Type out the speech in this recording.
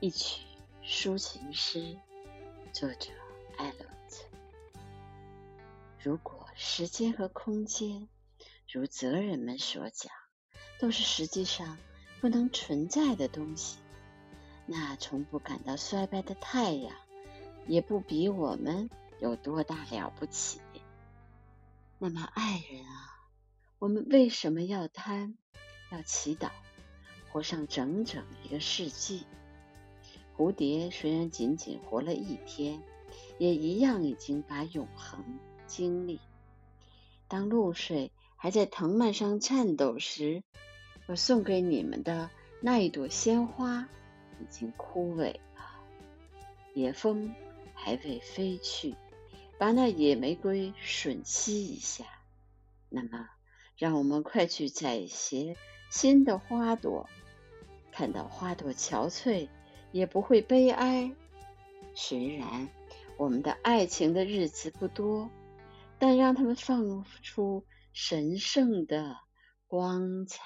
一曲抒情诗，作者艾伦特。如果时间和空间，如哲人们所讲，都是实际上不能存在的东西，那从不感到衰败的太阳，也不比我们有多大了不起。那么，爱人啊，我们为什么要贪，要祈祷，活上整整一个世纪？蝴蝶虽然仅仅活了一天，也一样已经把永恒经历。当露水还在藤蔓上颤抖时，我送给你们的那一朵鲜花已经枯萎了。野风还未飞去，把那野玫瑰吮吸一下。那么，让我们快去采些新的花朵，看到花朵憔悴。也不会悲哀。虽然我们的爱情的日子不多，但让他们放出神圣的光彩。